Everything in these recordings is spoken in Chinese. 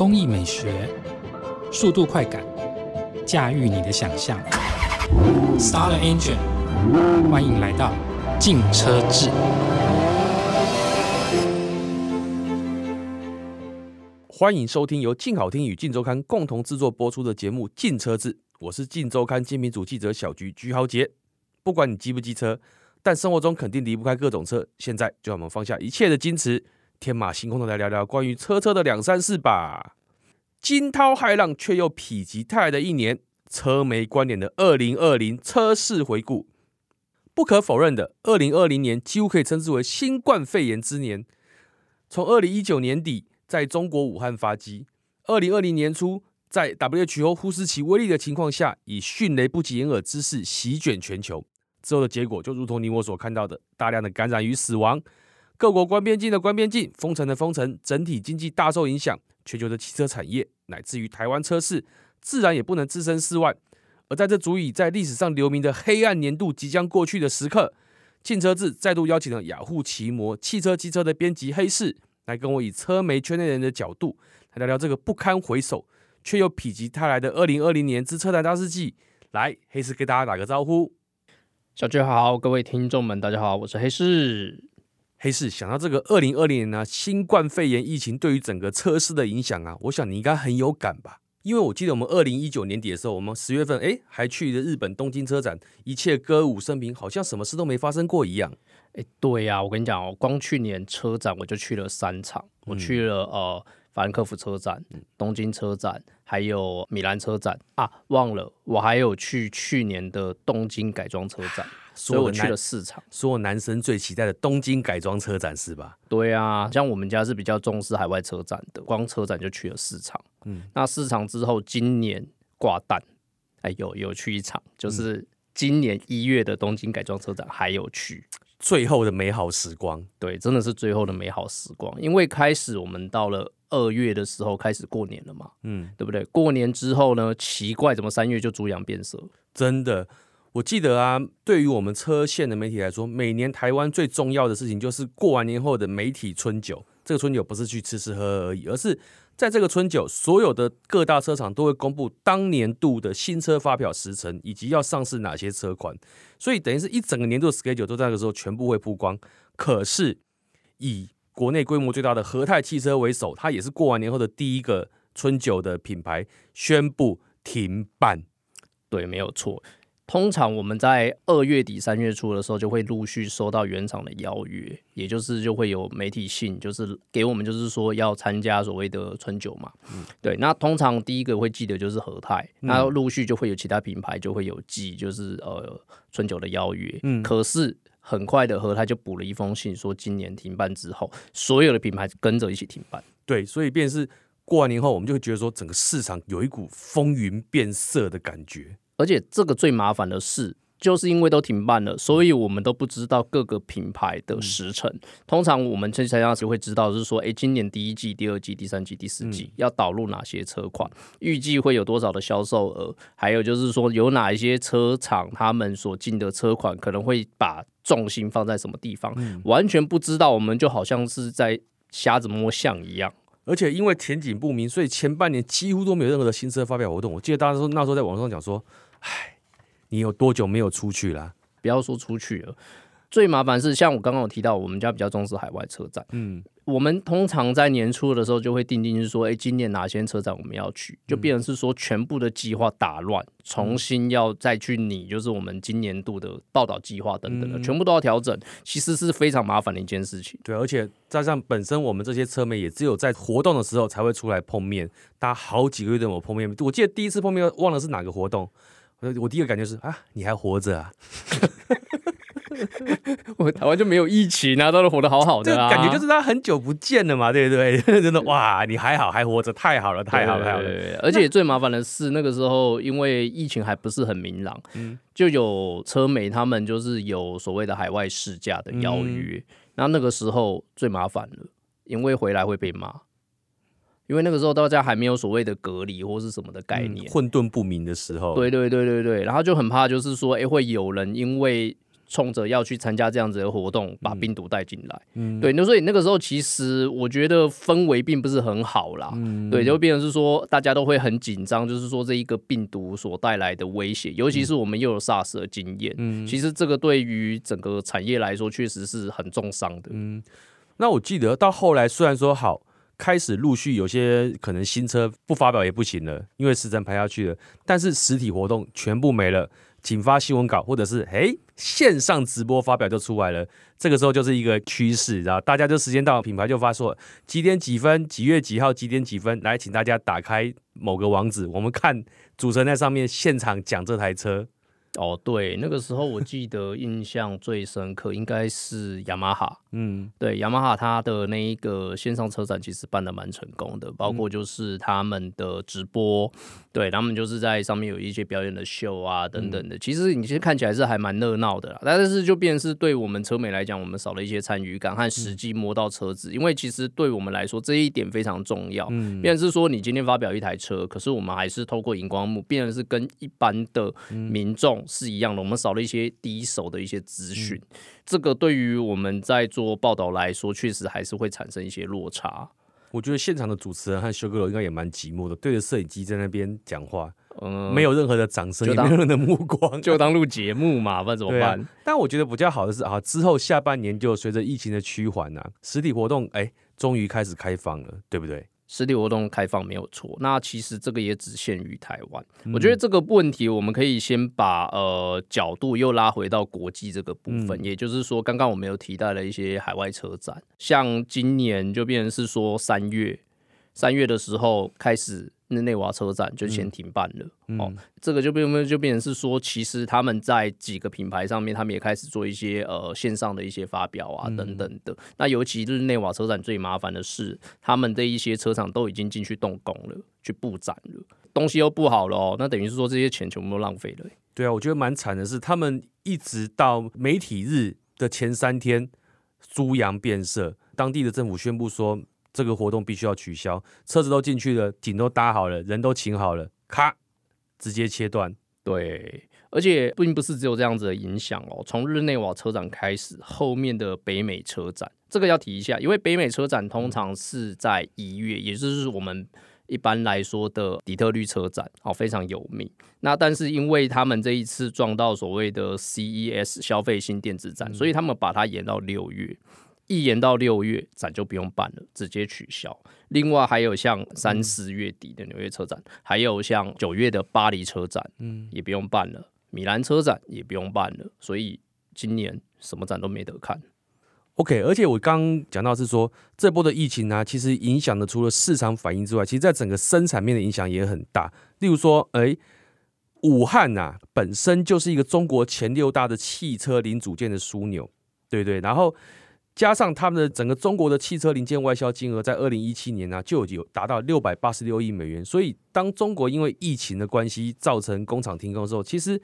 工艺美学、速度快感，驾驭你的想象。Star Engine，欢迎来到静车志。欢迎收听由静好听与静周刊共同制作播出的节目《静车志》，我是静周刊精品组记者小菊菊豪杰。不管你机不机车，但生活中肯定离不开各种车。现在就让我们放下一切的矜持，天马行空的来聊聊关于车车的两三事吧。惊涛骇浪却又否极泰来的一年，车媒观点的二零二零车市回顾。不可否认的，二零二零年几乎可以称之为新冠肺炎之年。从二零一九年底。在中国武汉发迹，二零二零年初，在 WHO 忽视其威力的情况下，以迅雷不及掩耳之势席卷全球。之后的结果就如同你我所看到的，大量的感染与死亡，各国关边境的关边境，封城的封城，整体经济大受影响。全球的汽车产业，乃至于台湾车市，自然也不能置身事外。而在这足以在历史上留名的黑暗年度即将过去的时刻，静车志再度邀请了雅虎奇摩汽车机车的编辑黑市。来跟我以车媒圈内人的角度来聊聊这个不堪回首却又否极泰来的二零二零年之车坛大事记。来，黑市给大家打个招呼。小聚好，各位听众们，大家好，我是黑市。黑市想到这个二零二零年呢，新冠肺炎疫情对于整个车市的影响啊，我想你应该很有感吧？因为我记得我们二零一九年底的时候，我们十月份哎还去了日本东京车展，一切歌舞升平，好像什么事都没发生过一样。哎，对呀、啊，我跟你讲哦，光去年车展我就去了三场，嗯、我去了呃法兰克福车展、东京车展，还有米兰车展啊，忘了我还有去去年的东京改装车展，所以我去了四场。所有男生最期待的东京改装车展是吧？对啊，像我们家是比较重视海外车展的，光车展就去了四场。嗯，那四场之后，今年挂蛋，哎，有有去一场，就是今年一月的东京改装车展还有去。最后的美好时光，对，真的是最后的美好时光。因为开始我们到了二月的时候开始过年了嘛，嗯，对不对？过年之后呢，奇怪，怎么三月就猪羊变色？真的，我记得啊，对于我们车线的媒体来说，每年台湾最重要的事情就是过完年后的媒体春酒。这个春酒不是去吃吃喝喝而已，而是在这个春酒，所有的各大车厂都会公布当年度的新车发表时程，以及要上市哪些车款。所以等于是一整个年度的 schedule 都在那个时候全部会曝光。可是以国内规模最大的和泰汽车为首，它也是过完年后的第一个春酒的品牌宣布停办。对，没有错。通常我们在二月底三月初的时候，就会陆续收到原厂的邀约，也就是就会有媒体信，就是给我们就是说要参加所谓的春酒嘛。嗯，对。那通常第一个会记得就是和泰，那陆续就会有其他品牌就会有寄，就是呃春酒的邀约。嗯，可是很快的和他就补了一封信，说今年停办之后，所有的品牌跟着一起停办。对，所以便是过完年后，我们就会觉得说整个市场有一股风云变色的感觉。而且这个最麻烦的是，就是因为都停办了，所以我们都不知道各个品牌的时程。嗯、通常我们这参加时会知道，就是说，哎，今年第一季、第二季、第三季、第四季、嗯、要导入哪些车款，预计会有多少的销售额，还有就是说，有哪一些车厂他们所进的车款可能会把重心放在什么地方，嗯、完全不知道，我们就好像是在瞎子摸象一样。而且因为前景不明，所以前半年几乎都没有任何的新车发表活动。我记得大家说那时候在网上讲说。唉，你有多久没有出去了？不要说出去了，最麻烦是像我刚刚有提到，我们家比较重视海外车展。嗯，我们通常在年初的时候就会定定，就是说，哎，今年哪些车展我们要去，就变成是说全部的计划打乱，重新要再去拟，就是我们今年度的报道计划等等的，全部都要调整，其实是非常麻烦的一件事情。对，而且加上本身我们这些车媒也只有在活动的时候才会出来碰面，大家好几个月都没有碰面。我记得第一次碰面忘了是哪个活动。我第一个感觉是啊，你还活着啊！我台湾就没有疫情啊，都是活得好好的啊。感觉就是他很久不见了嘛，对不对？真的哇，你还好，还活着，太好了，太好了，太好了。而且最麻烦的是，那个时候因为疫情还不是很明朗，嗯，就有车媒他们就是有所谓的海外试驾的邀约，那、嗯、那个时候最麻烦了，因为回来会被骂。因为那个时候大家还没有所谓的隔离或是什么的概念，嗯、混沌不明的时候，对对对对对，然后就很怕，就是说，哎，会有人因为冲着要去参加这样子的活动，把病毒带进来。嗯，对，那所以那个时候其实我觉得氛围并不是很好啦。嗯，对，就变成是说大家都会很紧张，就是说这一个病毒所带来的威胁，尤其是我们又有 SARS 的经验。嗯，其实这个对于整个产业来说，确实是很重伤的。嗯，那我记得到后来，虽然说好。开始陆续有些可能新车不发表也不行了，因为时程排下去了。但是实体活动全部没了，仅发新闻稿或者是诶线上直播发表就出来了。这个时候就是一个趋势，然后大家就时间到，品牌就发说几点几分，几月几号几点几分来，请大家打开某个网址，我们看主持人在上面现场讲这台车。哦，对，那个时候我记得印象最深刻应该是雅马哈，嗯，对，雅马哈它的那一个线上车展其实办的蛮成功的，包括就是他们的直播，嗯、对他们就是在上面有一些表演的秀啊等等的，嗯、其实你其实看起来是还蛮热闹的啦，但是就变成是对我们车美来讲，我们少了一些参与感和实际摸到车子，嗯、因为其实对我们来说这一点非常重要，嗯，变成是说你今天发表一台车，可是我们还是透过荧光幕，变成是跟一般的民众。是一样的，我们少了一些第一手的一些资讯，嗯、这个对于我们在做报道来说，确实还是会产生一些落差。我觉得现场的主持人和修哥楼应该也蛮寂寞的，对着摄影机在那边讲话，嗯，没有任何的掌声，也没有任何的目光，就当录节目嘛，不然怎么办？啊、但我觉得比较好的是啊，之后下半年就随着疫情的趋缓啊，实体活动哎，终于开始开放了，对不对？实体活动开放没有错，那其实这个也只限于台湾。嗯、我觉得这个问题，我们可以先把呃角度又拉回到国际这个部分，嗯、也就是说，刚刚我们有提到了一些海外车展，像今年就变成是说三月，三月的时候开始。日内瓦车展就先停办了，嗯、哦，这个就变就变成是说，其实他们在几个品牌上面，他们也开始做一些呃线上的一些发表啊等等的。嗯、那尤其日内瓦车展最麻烦的是，他们的一些车厂都已经进去动工了，去布展了，东西又不好了哦，那等于是说这些钱全部都浪费了。对啊，我觉得蛮惨的是，他们一直到媒体日的前三天，猪羊变色，当地的政府宣布说。这个活动必须要取消，车子都进去了，景都搭好了，人都请好了，咔，直接切断。对，而且并不是只有这样子的影响哦。从日内瓦车展开始，后面的北美车展，这个要提一下，因为北美车展通常是在一月，也就是我们一般来说的底特律车展，哦，非常有名。那但是因为他们这一次撞到所谓的 CES 消费性电子展，嗯、所以他们把它延到六月。一延到六月，展就不用办了，直接取消。另外还有像三四月底的纽约车展，嗯、还有像九月的巴黎车展，嗯，也不用办了。米兰车展也不用办了。所以今年什么展都没得看。OK，而且我刚讲到是说，这波的疫情呢、啊，其实影响的除了市场反应之外，其实在整个生产面的影响也很大。例如说，哎，武汉呐、啊，本身就是一个中国前六大的汽车零组件的枢纽，对对，然后。加上他们的整个中国的汽车零件外销金额，在二零一七年呢、啊，就有达到六百八十六亿美元。所以，当中国因为疫情的关系造成工厂停工的时候，其实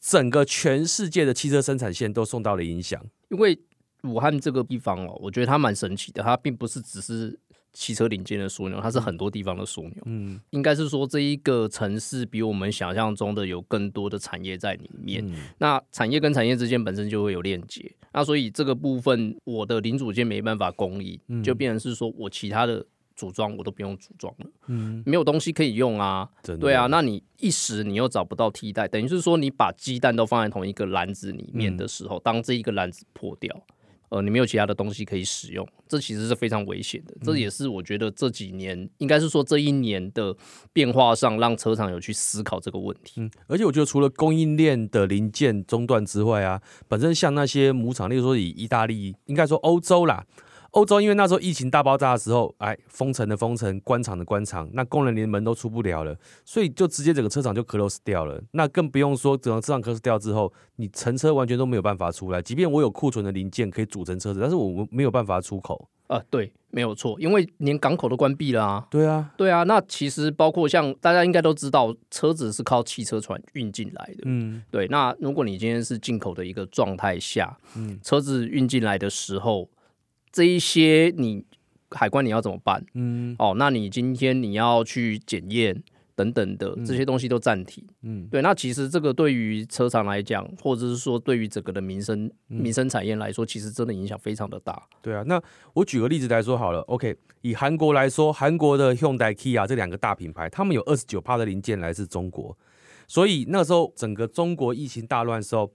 整个全世界的汽车生产线都受到了影响。因为武汉这个地方哦，我觉得它蛮神奇的，它并不是只是。汽车零件的枢纽，它是很多地方的枢纽。嗯，应该是说这一个城市比我们想象中的有更多的产业在里面。嗯、那产业跟产业之间本身就会有链接，那所以这个部分我的零组件没办法供应，嗯、就变成是说我其他的组装我都不用组装了。嗯，没有东西可以用啊。对啊，那你一时你又找不到替代，等于是说你把鸡蛋都放在同一个篮子里面的时候，嗯、当这一个篮子破掉。呃，你没有其他的东西可以使用，这其实是非常危险的。这也是我觉得这几年，嗯、应该是说这一年的变化上，让车厂有去思考这个问题。嗯，而且我觉得除了供应链的零件中断之外啊，本身像那些母厂，例如说以意大利，应该说欧洲啦。欧洲因为那时候疫情大爆炸的时候，哎，封城的封城，关厂的关厂，那工人连门都出不了了，所以就直接整个车厂就 close 掉了。那更不用说整个车厂 close 掉之后，你乘车完全都没有办法出来。即便我有库存的零件可以组成车子，但是我们没有办法出口。啊，对，没有错，因为连港口都关闭了啊。对啊，对啊。那其实包括像大家应该都知道，车子是靠汽车船运进来的。嗯，对。那如果你今天是进口的一个状态下，嗯，车子运进来的时候。这一些你海关你要怎么办？嗯，哦，那你今天你要去检验，等等的这些东西都暂停。嗯，对。那其实这个对于车厂来讲，或者是说对于整个的民生民生产业来说，其实真的影响非常的大。对啊，那我举个例子来说好了。OK，以韩国来说，韩国的 Hyundai、Kia 这两个大品牌，他们有二十九趴的零件来自中国，所以那时候整个中国疫情大乱的时候，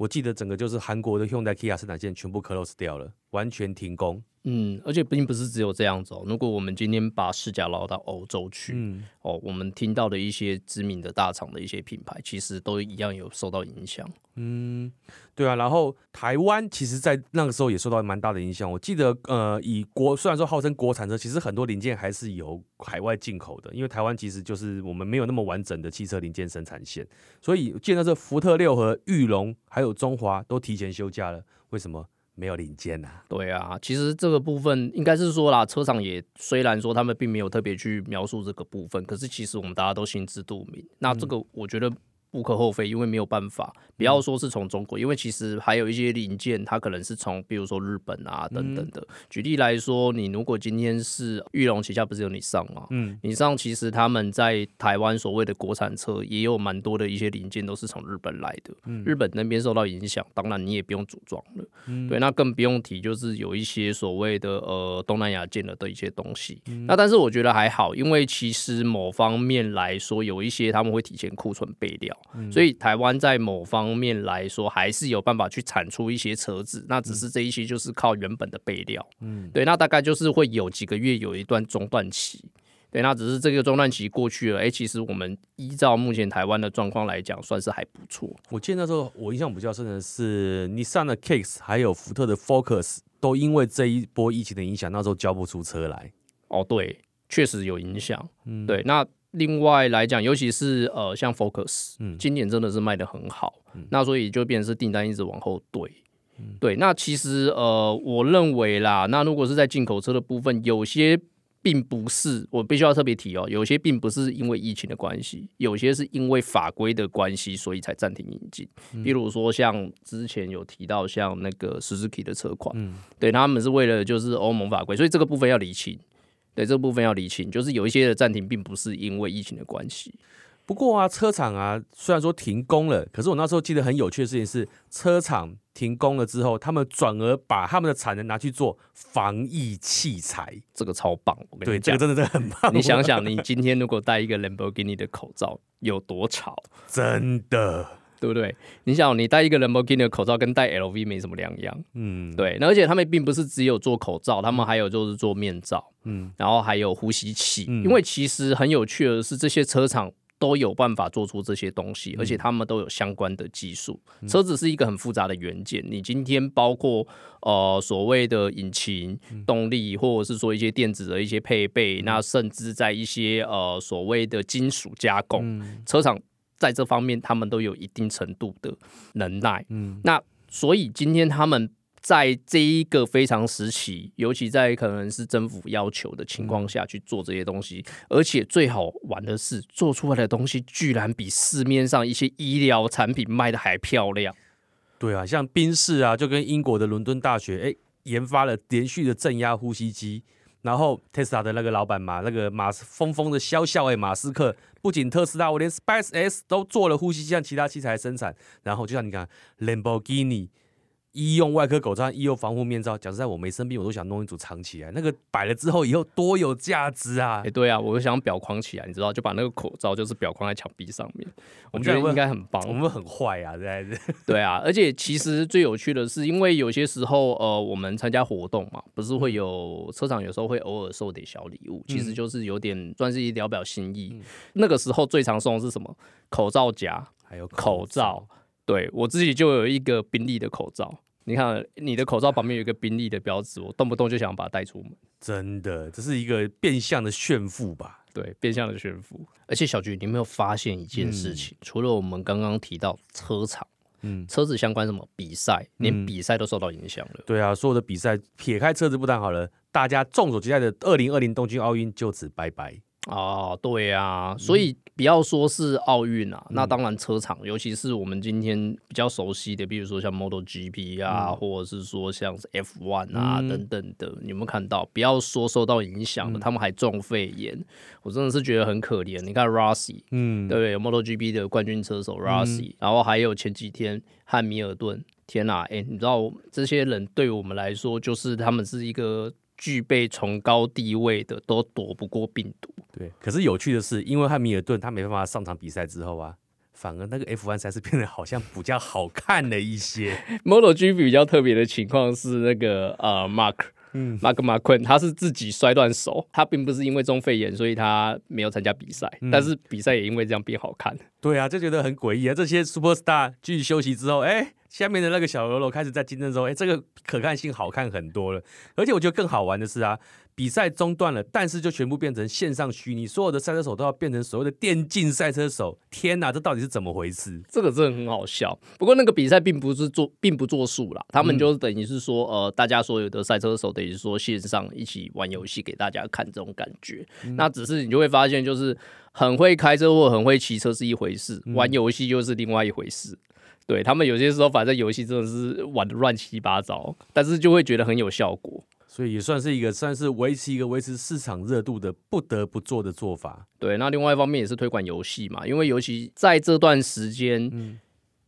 我记得整个就是韩国的 Hyundai、Kia 生产线全部 close 掉了，完全停工。嗯，而且并不是只有这样子哦。如果我们今天把视角捞到欧洲去，嗯、哦，我们听到的一些知名的大厂的一些品牌，其实都一样有受到影响。嗯，对啊。然后台湾其实，在那个时候也受到蛮大的影响。我记得，呃，以国虽然说号称国产车，其实很多零件还是由海外进口的，因为台湾其实就是我们没有那么完整的汽车零件生产线，所以见到这福特六和、裕隆还有中华都提前休假了。为什么？没有零件呐、啊，对啊，其实这个部分应该是说啦，车厂也虽然说他们并没有特别去描述这个部分，可是其实我们大家都心知肚明。那这个我觉得。无可厚非，因为没有办法，不要说是从中国，因为其实还有一些零件，它可能是从，比如说日本啊等等的。举例来说，你如果今天是玉龙旗下不是有你上吗？嗯，你上其实他们在台湾所谓的国产车也有蛮多的一些零件都是从日本来的。嗯，日本那边受到影响，当然你也不用组装了。嗯，对，那更不用提就是有一些所谓的呃东南亚建了的一些东西。那但是我觉得还好，因为其实某方面来说，有一些他们会提前库存备料。所以台湾在某方面来说，还是有办法去产出一些车子，那只是这一些就是靠原本的备料，嗯，对，那大概就是会有几个月有一段中断期，对，那只是这个中断期过去了，哎、欸，其实我们依照目前台湾的状况来讲，算是还不错。我记得那时候我印象比较深的是，尼桑的 Kicks 还有福特的 Focus 都因为这一波疫情的影响，那时候交不出车来。哦，对，确实有影响，嗯，对，那。另外来讲，尤其是呃，像 Focus，嗯，今年真的是卖的很好，嗯，那所以就变成是订单一直往后堆，嗯，对。那其实呃，我认为啦，那如果是在进口车的部分，有些并不是，我必须要特别提哦，有些并不是因为疫情的关系，有些是因为法规的关系，所以才暂停引进。嗯，比如说像之前有提到像那个 Suzuki 的车款，嗯，对，他们是为了就是欧盟法规，所以这个部分要厘清。对，这部分要厘清，就是有一些的暂停，并不是因为疫情的关系。不过啊，车厂啊，虽然说停工了，可是我那时候记得很有趣的事情是，车厂停工了之后，他们转而把他们的产能拿去做防疫器材，这个超棒。我跟你讲，对，这个真的真的很棒。你想想，你今天如果戴一个 Lamborghini 的口罩，有多潮？真的。对不对？你想，你戴一个兰博基尼的口罩，跟戴 LV 没什么两样。嗯，对。那而且他们并不是只有做口罩，他们还有就是做面罩，嗯，然后还有呼吸器。嗯，因为其实很有趣的是，这些车厂都有办法做出这些东西，而且他们都有相关的技术。嗯，车子是一个很复杂的元件，你今天包括呃所谓的引擎动力，或者是说一些电子的一些配备，那甚至在一些呃所谓的金属加工，车厂。在这方面，他们都有一定程度的能耐。嗯，那所以今天他们在这一个非常时期，尤其在可能是政府要求的情况下去做这些东西，而且最好玩的是，做出来的东西居然比市面上一些医疗产品卖的还漂亮。对啊，像宾士啊，就跟英国的伦敦大学哎研发了连续的正压呼吸机。然后特斯拉的那个老板嘛，那个马斯疯疯的笑笑哎，马斯克不仅特斯拉，我连 SpaceX 都做了呼吸机，像其他器材生产。然后就像你看，Lamborghini。医用外科口罩、医用防护面罩，讲实在，我没生病，我都想弄一组藏起来。那个摆了之后，以后多有价值啊！哎、欸，对啊，我就想裱框起来，你知道，就把那个口罩就是裱框在墙壁上面。我觉得应该很棒。我们很坏啊，这样子？对啊，而且其实最有趣的是，因为有些时候，呃，我们参加活动嘛，不是会有车厂有时候会偶尔送点小礼物，其实就是有点算是一聊表心意。嗯、那个时候最常送的是什么？口罩夹，还有口罩。口罩对，我自己就有一个宾利的口罩，你看你的口罩旁边有一个宾利的标志，我动不动就想把它带出门。真的，这是一个变相的炫富吧？对，变相的炫富。而且小菊，你有没有发现一件事情？嗯、除了我们刚刚提到车厂，嗯，车子相关什么比赛，连比赛都受到影响了、嗯。对啊，所有的比赛撇开车子不谈好了，大家众所期待的二零二零东京奥运就此拜拜。哦，对啊，所以不要说是奥运啊，嗯、那当然车厂，尤其是我们今天比较熟悉的，比如说像 Model GP 啊，嗯、或者是说像是 F1 啊、嗯、等等的，你有没有看到？不要说受到影响了，嗯、他们还中肺炎，我真的是觉得很可怜。你看 Rossi，嗯，对不对，Model GP 的冠军车手 Rossi，、嗯、然后还有前几天汉密尔顿，天啊，哎，你知道这些人对我们来说，就是他们是一个。具备崇高地位的都躲不过病毒。对，可是有趣的是，因为汉密尔顿他没办法上场比赛之后啊，反而那个 F1 赛事变得好像比较好看了一些。MotoGP 比较特别的情况是那个呃，Mark，嗯马格马昆他是自己摔断手，他并不是因为中肺炎，所以他没有参加比赛，嗯、但是比赛也因为这样变好看。对啊，就觉得很诡异啊，这些 Super Star 继续休息之后，哎、欸。下面的那个小喽啰开始在竞争中，哎，这个可看性好看很多了。而且我觉得更好玩的是啊，比赛中断了，但是就全部变成线上虚拟，所有的赛车手都要变成所谓的电竞赛车手。天哪，这到底是怎么回事？这个真的很好笑。不过那个比赛并不是做，并不作数啦，他们就等于是说，呃，大家所有的赛车手等于说线上一起玩游戏给大家看这种感觉。嗯、那只是你就会发现，就是很会开车或很会骑车是一回事，玩游戏又是另外一回事。对他们有些时候，反正游戏真的是玩的乱七八糟，但是就会觉得很有效果，所以也算是一个算是维持一个维持市场热度的不得不做的做法。对，那另外一方面也是推广游戏嘛，因为尤其在这段时间，嗯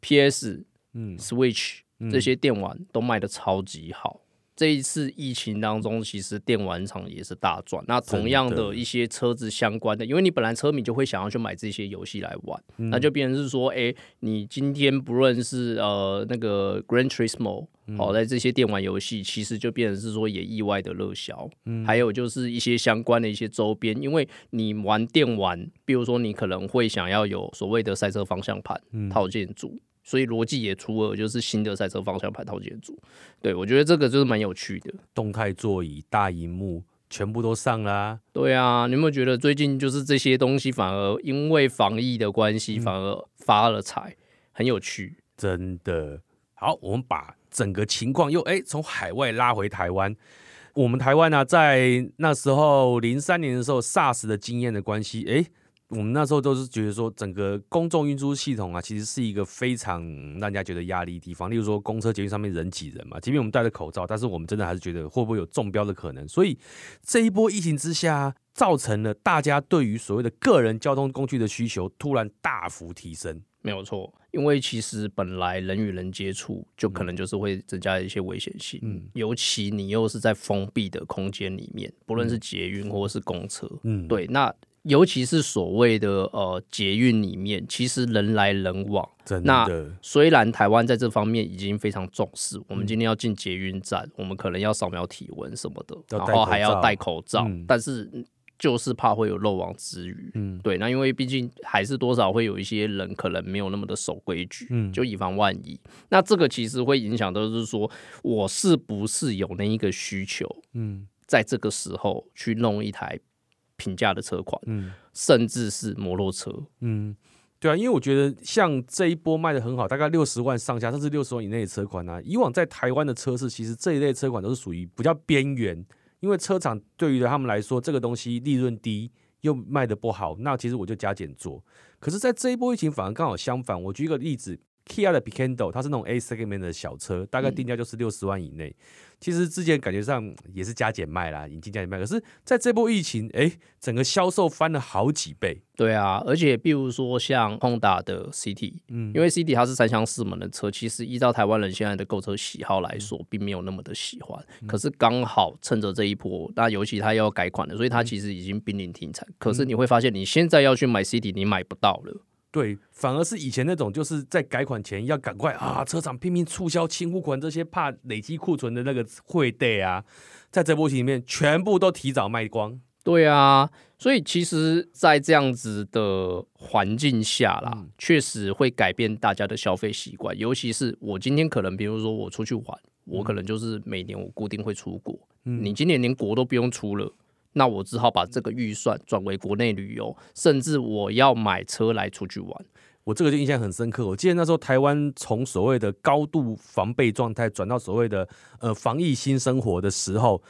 ，PS、嗯，Switch 这些电玩都卖的超级好。这一次疫情当中，其实电玩厂也是大赚。那同样的一些车子相关的，因为你本来车迷就会想要去买这些游戏来玩，嗯、那就变成是说，哎，你今天不论是呃那个 Gran Turismo，好、嗯，在这些电玩游戏，其实就变成是说也意外的热销。嗯、还有就是一些相关的一些周边，因为你玩电玩，比如说你可能会想要有所谓的赛车方向盘、嗯、套件组。所以逻辑也出了，就是新的赛车方向盘套件组。对，我觉得这个就是蛮有趣的，动态座椅、大荧幕全部都上啦、啊。对啊，你有没有觉得最近就是这些东西反而因为防疫的关系，反而发了财，嗯、很有趣。真的好，我们把整个情况又哎从海外拉回台湾。我们台湾呢、啊，在那时候零三年的时候，SARS 的经验的关系，哎。我们那时候都是觉得说，整个公众运输系统啊，其实是一个非常让人家觉得压力的地方。例如说，公车、捷运上面人挤人嘛，即便我们戴着口罩，但是我们真的还是觉得会不会有中标的可能。所以这一波疫情之下，造成了大家对于所谓的个人交通工具的需求突然大幅提升。没有错，因为其实本来人与人接触就可能就是会增加一些危险性，嗯，尤其你又是在封闭的空间里面，不论是捷运或是公车，嗯，对，那。尤其是所谓的呃捷运里面，其实人来人往。真的。那虽然台湾在这方面已经非常重视，嗯、我们今天要进捷运站，我们可能要扫描体温什么的，然后还要戴口罩，嗯、但是就是怕会有漏网之鱼。嗯，对。那因为毕竟还是多少会有一些人可能没有那么的守规矩，嗯，就以防万一。那这个其实会影响到，就是说我是不是有那一个需求？嗯，在这个时候去弄一台。平价的车款，嗯，甚至是摩托车，嗯，对啊，因为我觉得像这一波卖的很好，大概六十万上下，甚至六十万以内的车款啊，以往在台湾的车市，其实这一类车款都是属于比较边缘，因为车厂对于他们来说，这个东西利润低又卖的不好，那其实我就加减做。可是，在这一波疫情反而刚好相反，我举一个例子，Kia 的 Picanto，它是那种 A segment 的小车，大概定价就是六十万以内。嗯其实之前感觉上也是加减卖啦，引进加减卖。可是在这波疫情，哎，整个销售翻了好几倍。对啊，而且比如说像 Honda 的 City，嗯，因为 City 它是三厢四门的车，其实依照台湾人现在的购车喜好来说，并没有那么的喜欢。嗯、可是刚好趁着这一波，那尤其它要改款了，所以它其实已经濒临停产。嗯、可是你会发现，你现在要去买 City，你买不到了。对，反而是以前那种，就是在改款前要赶快啊，车厂拼命促销清库款，这些怕累积库存的那个汇兑啊，在这波期里面全部都提早卖光。对啊，所以其实，在这样子的环境下啦，嗯、确实会改变大家的消费习惯。尤其是我今天可能，比如说我出去玩，我可能就是每年我固定会出国，嗯、你今年连国都不用出了。那我只好把这个预算转为国内旅游，甚至我要买车来出去玩。我这个就印象很深刻。我记得那时候台湾从所谓的高度防备状态转到所谓的呃防疫新生活的时候，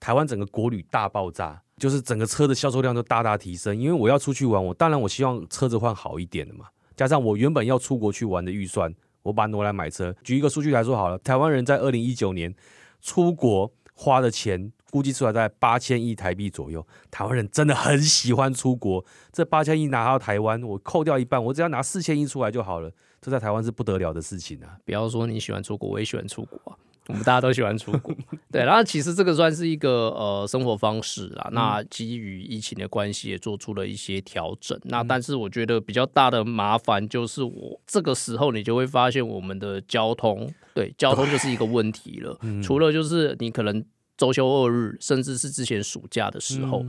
台湾整个国旅大爆炸。就是整个车的销售量都大大提升。因为我要出去玩，我当然我希望车子换好一点的嘛。加上我原本要出国去玩的预算，我把它挪来买车。举一个数据来说好了，台湾人在二零一九年出国花的钱估计出来在八千亿台币左右。台湾人真的很喜欢出国，这八千亿拿到台湾，我扣掉一半，我只要拿四千亿出来就好了。这在台湾是不得了的事情啊！不要说你喜欢出国，我也喜欢出国啊。我们大家都喜欢出国，对。然后其实这个算是一个呃生活方式啦。那基于疫情的关系，也做出了一些调整。那但是我觉得比较大的麻烦就是，我这个时候你就会发现我们的交通，对，交通就是一个问题了。除了就是你可能周休二日，甚至是之前暑假的时候。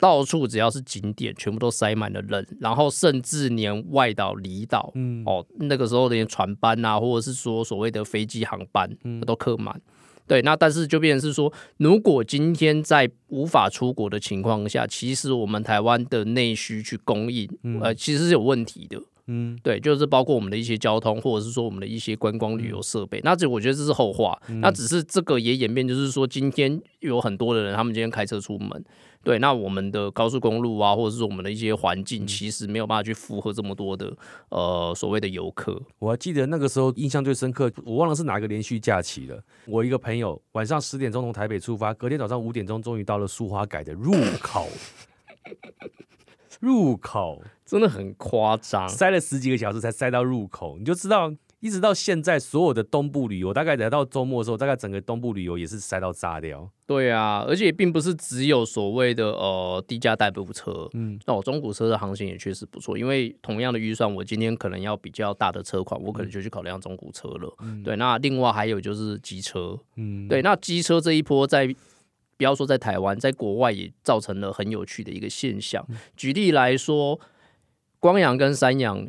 到处只要是景点，全部都塞满了人，然后甚至连外岛、离岛，嗯，哦，那个时候连船班啊，或者是说所谓的飞机航班，嗯，都客满。对，那但是就变成是说，如果今天在无法出国的情况下，其实我们台湾的内需去供应，呃，其实是有问题的。嗯，对，就是包括我们的一些交通，或者是说我们的一些观光旅游设备，那这我觉得这是后话。那只是这个也演变，就是说今天有很多的人，他们今天开车出门。对，那我们的高速公路啊，或者是我们的一些环境，其实没有办法去负荷这么多的呃所谓的游客。我还记得那个时候印象最深刻，我忘了是哪个连续假期了。我一个朋友晚上十点钟从台北出发，隔天早上五点钟终于到了苏花改的入口，入口真的很夸张，塞了十几个小时才塞到入口，你就知道。一直到现在，所有的东部旅游，大概来到周末的时候，大概整个东部旅游也是塞到炸掉。对啊，而且并不是只有所谓的呃低价代步车，嗯，那我中古车的行情也确实不错。因为同样的预算，我今天可能要比较大的车款，我可能就去考量中古车了。嗯、对，那另外还有就是机车，嗯，对，那机车这一波在不要说在台湾，在国外也造成了很有趣的一个现象。嗯、举例来说，光阳跟三阳。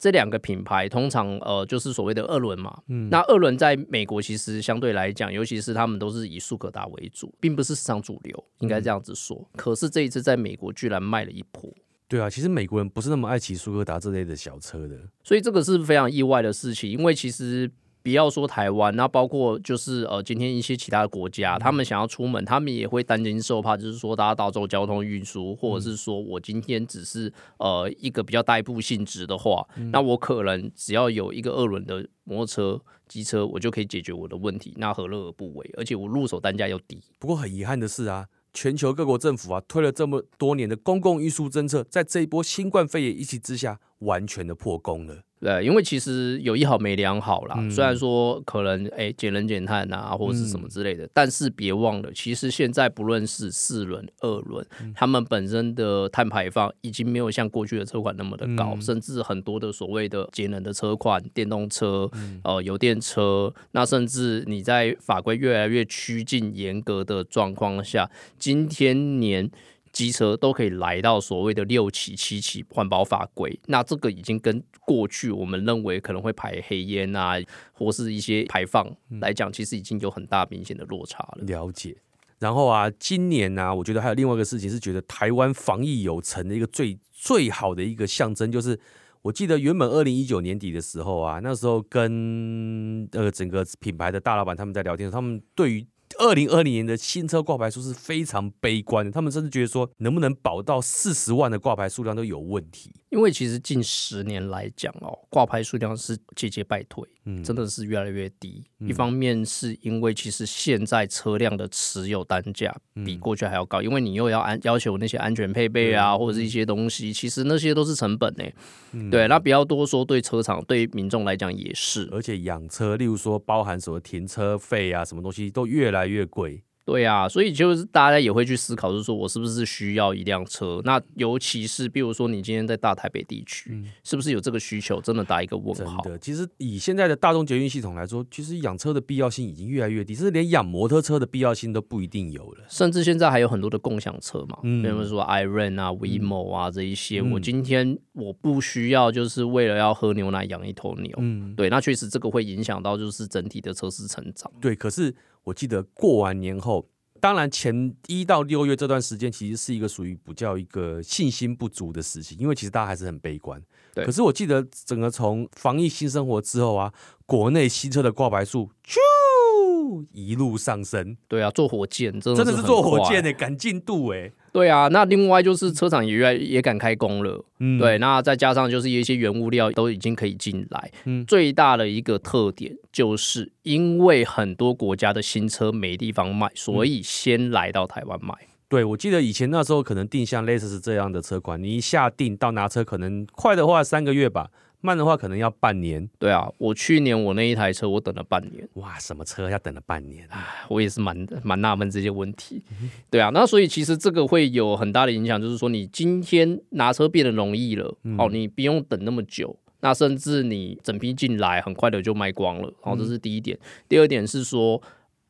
这两个品牌通常呃就是所谓的二轮嘛，嗯，那二轮在美国其实相对来讲，尤其是他们都是以速可达为主，并不是市场主流，应该这样子说。嗯、可是这一次在美国居然卖了一波。对啊，其实美国人不是那么爱骑速可达这类的小车的，所以这个是非常意外的事情，因为其实。不要说台湾，那包括就是呃，今天一些其他的国家，他们想要出门，他们也会担惊受怕，就是说大家到时候交通运输，或者是说我今天只是呃一个比较代步性质的话，那我可能只要有一个二轮的摩托车、机车，我就可以解决我的问题，那何乐而不为？而且我入手单价又低。不过很遗憾的是啊，全球各国政府啊推了这么多年的公共运输政策，在这一波新冠肺炎疫情之下，完全的破功了。对，因为其实有一好没两好啦。嗯、虽然说可能哎减能减碳啊，或者是什么之类的，嗯、但是别忘了，其实现在不论是四轮、二轮，嗯、他们本身的碳排放已经没有像过去的车款那么的高，嗯、甚至很多的所谓的节能的车款、电动车、嗯、呃油电车，那甚至你在法规越来越趋近严格的状况下，今天年。机车都可以来到所谓的六期、七期环保法规，那这个已经跟过去我们认为可能会排黑烟啊，或是一些排放来讲，其实已经有很大明显的落差了。了解。然后啊，今年呢、啊，我觉得还有另外一个事情是，觉得台湾防疫有成的一个最最好的一个象征，就是我记得原本二零一九年底的时候啊，那时候跟呃整个品牌的大老板他们在聊天，他们对于二零二零年的新车挂牌数是非常悲观的，他们甚至觉得说能不能保到四十万的挂牌数量都有问题。因为其实近十年来讲哦，挂牌数量是节节败退，嗯，真的是越来越低。嗯、一方面是因为其实现在车辆的持有单价比过去还要高，嗯、因为你又要安要求那些安全配备啊，嗯、或者是一些东西，其实那些都是成本呢。嗯、对，那不要多说，对车厂、对民众来讲也是。而且养车，例如说包含什么停车费啊，什么东西都越来越贵。对啊，所以就是大家也会去思考，就是说我是不是需要一辆车？那尤其是比如说你今天在大台北地区，嗯、是不是有这个需求？真的打一个问号。真的，其实以现在的大众捷运系统来说，其实养车的必要性已经越来越低，甚至连养摩托车的必要性都不一定有了。甚至现在还有很多的共享车嘛，比如说 iRent 啊、WeMo 啊这一些，嗯、我今天我不需要就是为了要喝牛奶养一头牛。嗯，对，那确实这个会影响到就是整体的车市成长。对，可是。我记得过完年后，当然前一到六月这段时间，其实是一个属于比较一个信心不足的时期，因为其实大家还是很悲观。对。可是我记得整个从防疫新生活之后啊，国内新车的挂牌数就一路上升。对啊，坐火箭真的，真的是坐火箭诶，赶进度诶。对啊，那另外就是车厂也越来也敢开工了，嗯，对，那再加上就是一些原物料都已经可以进来，嗯。最大的一个特点就是因为很多国家的新车没地方卖，所以先来到台湾卖。对，我记得以前那时候可能定像类似是这样的车款，你一下定到拿车，可能快的话三个月吧，慢的话可能要半年。对啊，我去年我那一台车我等了半年，哇，什么车要等了半年啊？我也是蛮蛮纳闷这些问题。对啊，那所以其实这个会有很大的影响，就是说你今天拿车变得容易了，哦，你不用等那么久，那甚至你整批进来很快的就卖光了，然后，这是第一点。第二点是说。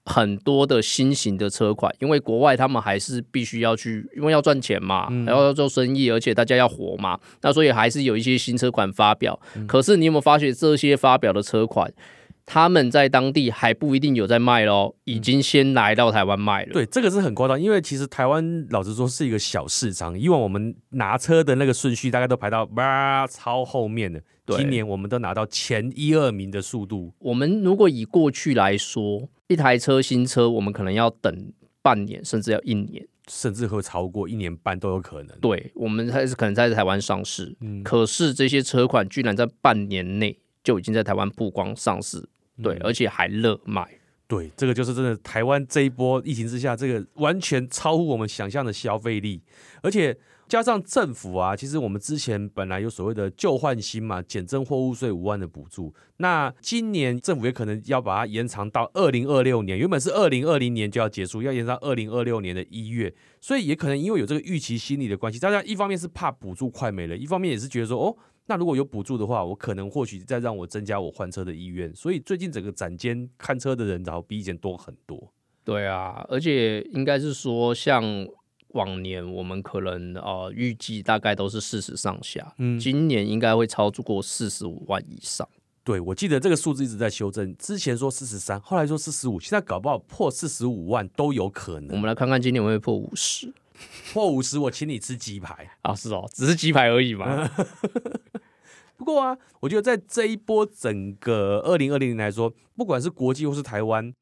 很多的新型的车款，因为国外他们还是必须要去，因为要赚钱嘛，然后要做生意，而且大家要活嘛，那所以还是有一些新车款发表。可是你有没有发觉这些发表的车款，他们在当地还不一定有在卖喽，已经先来到台湾卖了。对，这个是很夸张，因为其实台湾老实说是一个小市场，以往我们拿车的那个顺序大概都排到哇超后面的，今年我们都拿到前一二名的速度。我们如果以过去来说。一台车新车，我们可能要等半年，甚至要一年，甚至会超过一年半都有可能。对，我们还是可能在台湾上市，嗯，可是这些车款居然在半年内就已经在台湾曝光上市，对，嗯，而且还热卖。对，这个就是真的，台湾这一波疫情之下，这个完全超乎我们想象的消费力，而且。加上政府啊，其实我们之前本来有所谓的旧换新嘛，减征货物税五万的补助。那今年政府也可能要把它延长到二零二六年，原本是二零二零年就要结束，要延长到二零二六年的一月。所以也可能因为有这个预期心理的关系，大家一方面是怕补助快没了，一方面也是觉得说，哦，那如果有补助的话，我可能或许再让我增加我换车的意愿。所以最近整个展间看车的人，然后比以前多很多。对啊，而且应该是说像。往年我们可能呃预计大概都是四十上下，嗯，今年应该会超过四十五万以上。对，我记得这个数字一直在修正，之前说四十三，后来说四十五，现在搞不好破四十五万都有可能。我们来看看今年会不会破五十，破五十我请你吃鸡排 啊！是哦，只是鸡排而已嘛。不过啊，我觉得在这一波整个二零二零年来说，不管是国际或是台湾。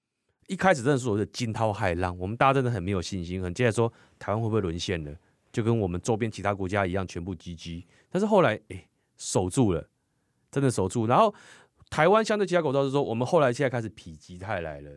一开始真的是我的惊涛骇浪，我们大家真的很没有信心，很接着说台湾会不会沦陷了，就跟我们周边其他国家一样，全部 GG。但是后来，哎，守住了，真的守住。然后台湾相对其他国家是说，我们后来现在开始否极泰来了，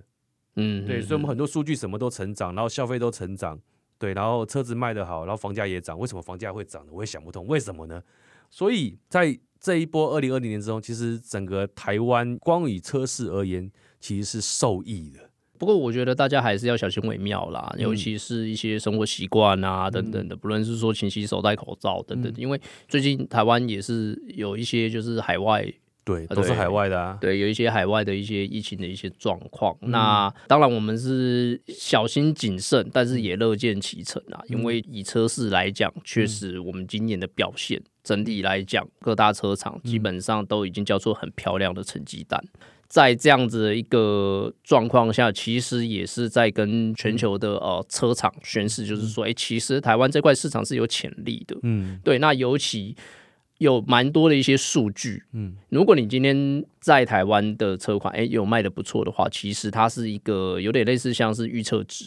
嗯，对，所以我们很多数据什么都成长，然后消费都成长，对，然后车子卖得好，然后房价也涨。为什么房价会涨呢？我也想不通，为什么呢？所以在这一波二零二零年之中，其实整个台湾光以车市而言，其实是受益的。不过我觉得大家还是要小心为妙啦，尤其是一些生活习惯啊等等的，不论是说勤洗手、戴口罩等等。因为最近台湾也是有一些就是海外，对，都是海外的啊，对，有一些海外的一些疫情的一些状况。那当然我们是小心谨慎，但是也乐见其成啊。因为以车市来讲，确实我们今年的表现整体来讲，各大车厂基本上都已经交出很漂亮的成绩单。在这样子的一个状况下，其实也是在跟全球的呃车厂宣示，就是说，哎，其实台湾这块市场是有潜力的。嗯，对。那尤其有蛮多的一些数据。嗯，如果你今天在台湾的车款，哎，有卖的不错的话，其实它是一个有点类似像是预测值。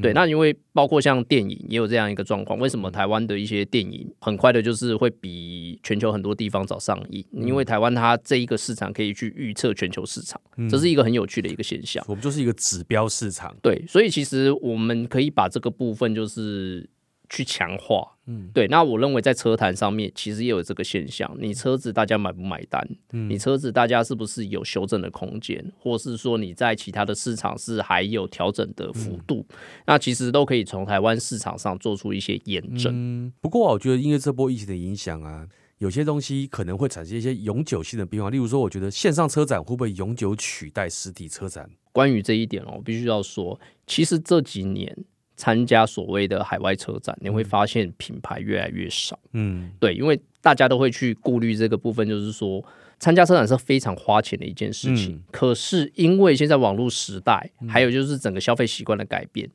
对，那因为包括像电影也有这样一个状况，为什么台湾的一些电影很快的，就是会比全球很多地方早上映？因为台湾它这一个市场可以去预测全球市场，这是一个很有趣的一个现象。我们就是一个指标市场。对，所以其实我们可以把这个部分就是。去强化，嗯，对，那我认为在车坛上面其实也有这个现象，你车子大家买不买单？嗯，你车子大家是不是有修正的空间，或是说你在其他的市场是还有调整的幅度？嗯，那其实都可以从台湾市场上做出一些验证。嗯，不过我觉得因为这波疫情的影响啊，有些东西可能会产生一些永久性的变化。例如说，我觉得线上车展会不会永久取代实体车展？关于这一点哦，我必须要说，其实这几年。参加所谓的海外车展，你会发现品牌越来越少。嗯，对，因为大家都会去顾虑这个部分，就是说参加车展是非常花钱的一件事情。嗯、可是因为现在网络时代，还有就是整个消费习惯的改变，嗯、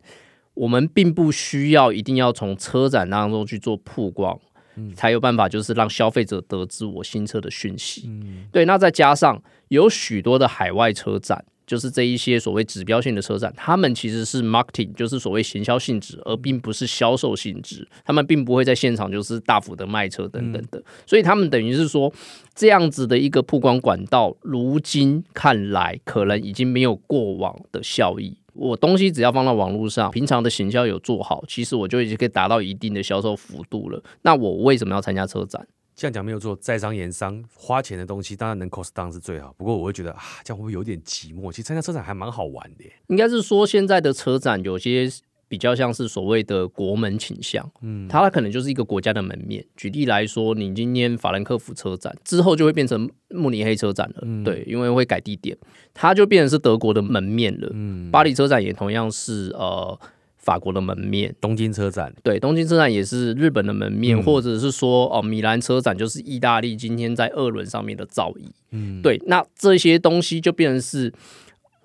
我们并不需要一定要从车展当中去做曝光，嗯、才有办法就是让消费者得知我新车的讯息。嗯、对，那再加上有许多的海外车展。就是这一些所谓指标性的车展，他们其实是 marketing，就是所谓行销性质，而并不是销售性质。他们并不会在现场就是大幅的卖车等等的，所以他们等于是说这样子的一个曝光管道，如今看来可能已经没有过往的效益。我东西只要放到网络上，平常的行销有做好，其实我就已经可以达到一定的销售幅度了。那我为什么要参加车展？这样讲没有错，在商言商，花钱的东西当然能 cost down 是最好。不过我会觉得啊，这样会不会有点寂寞？其实参加车展还蛮好玩的。应该是说现在的车展有些比较像是所谓的国门倾向，嗯，它可能就是一个国家的门面。举例来说，你今天法兰克福车展之后就会变成慕尼黑车展了，嗯、对，因为会改地点，它就变成是德国的门面了。嗯，巴黎车展也同样是呃。法国的门面，东京车展，对，东京车展也是日本的门面，嗯、或者是说哦，米兰车展就是意大利今天在二轮上面的造诣，嗯，对，那这些东西就变成是。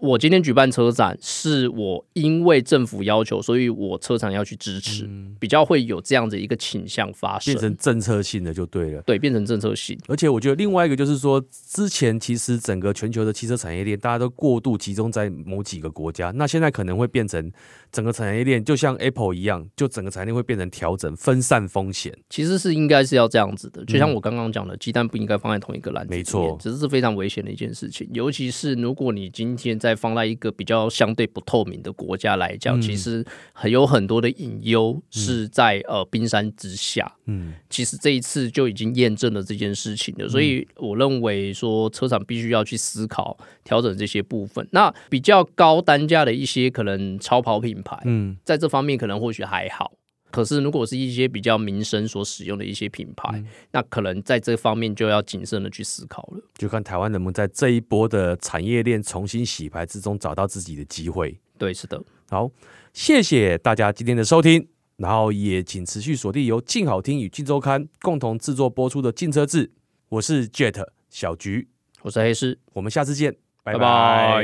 我今天举办车展，是我因为政府要求，所以我车厂要去支持，嗯、比较会有这样的一个倾向发生，变成政策性的就对了。对，变成政策性。而且我觉得另外一个就是说，之前其实整个全球的汽车产业链，大家都过度集中在某几个国家，那现在可能会变成整个产业链，就像 Apple 一样，就整个产业链会变成调整、分散风险。其实是应该是要这样子的，就像我刚刚讲的，鸡蛋不应该放在同一个篮子里面，没错，只是是非常危险的一件事情。尤其是如果你今天在放在一个比较相对不透明的国家来讲，嗯、其实很有很多的隐忧是在、嗯、呃冰山之下。嗯，其实这一次就已经验证了这件事情了。嗯、所以我认为说，车厂必须要去思考调整这些部分。那比较高单价的一些可能超跑品牌，嗯，在这方面可能或许还好。可是，如果是一些比较民生所使用的一些品牌，嗯、那可能在这方面就要谨慎的去思考了。就看台湾能不能在这一波的产业链重新洗牌之中找到自己的机会。对，是的。好，谢谢大家今天的收听，然后也请持续锁定由静好听与静周刊共同制作播出的《静车志》。我是 Jet 小菊，我是黑师，我们下次见，拜拜。拜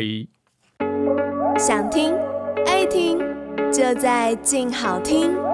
拜。想听爱听，就在静好听。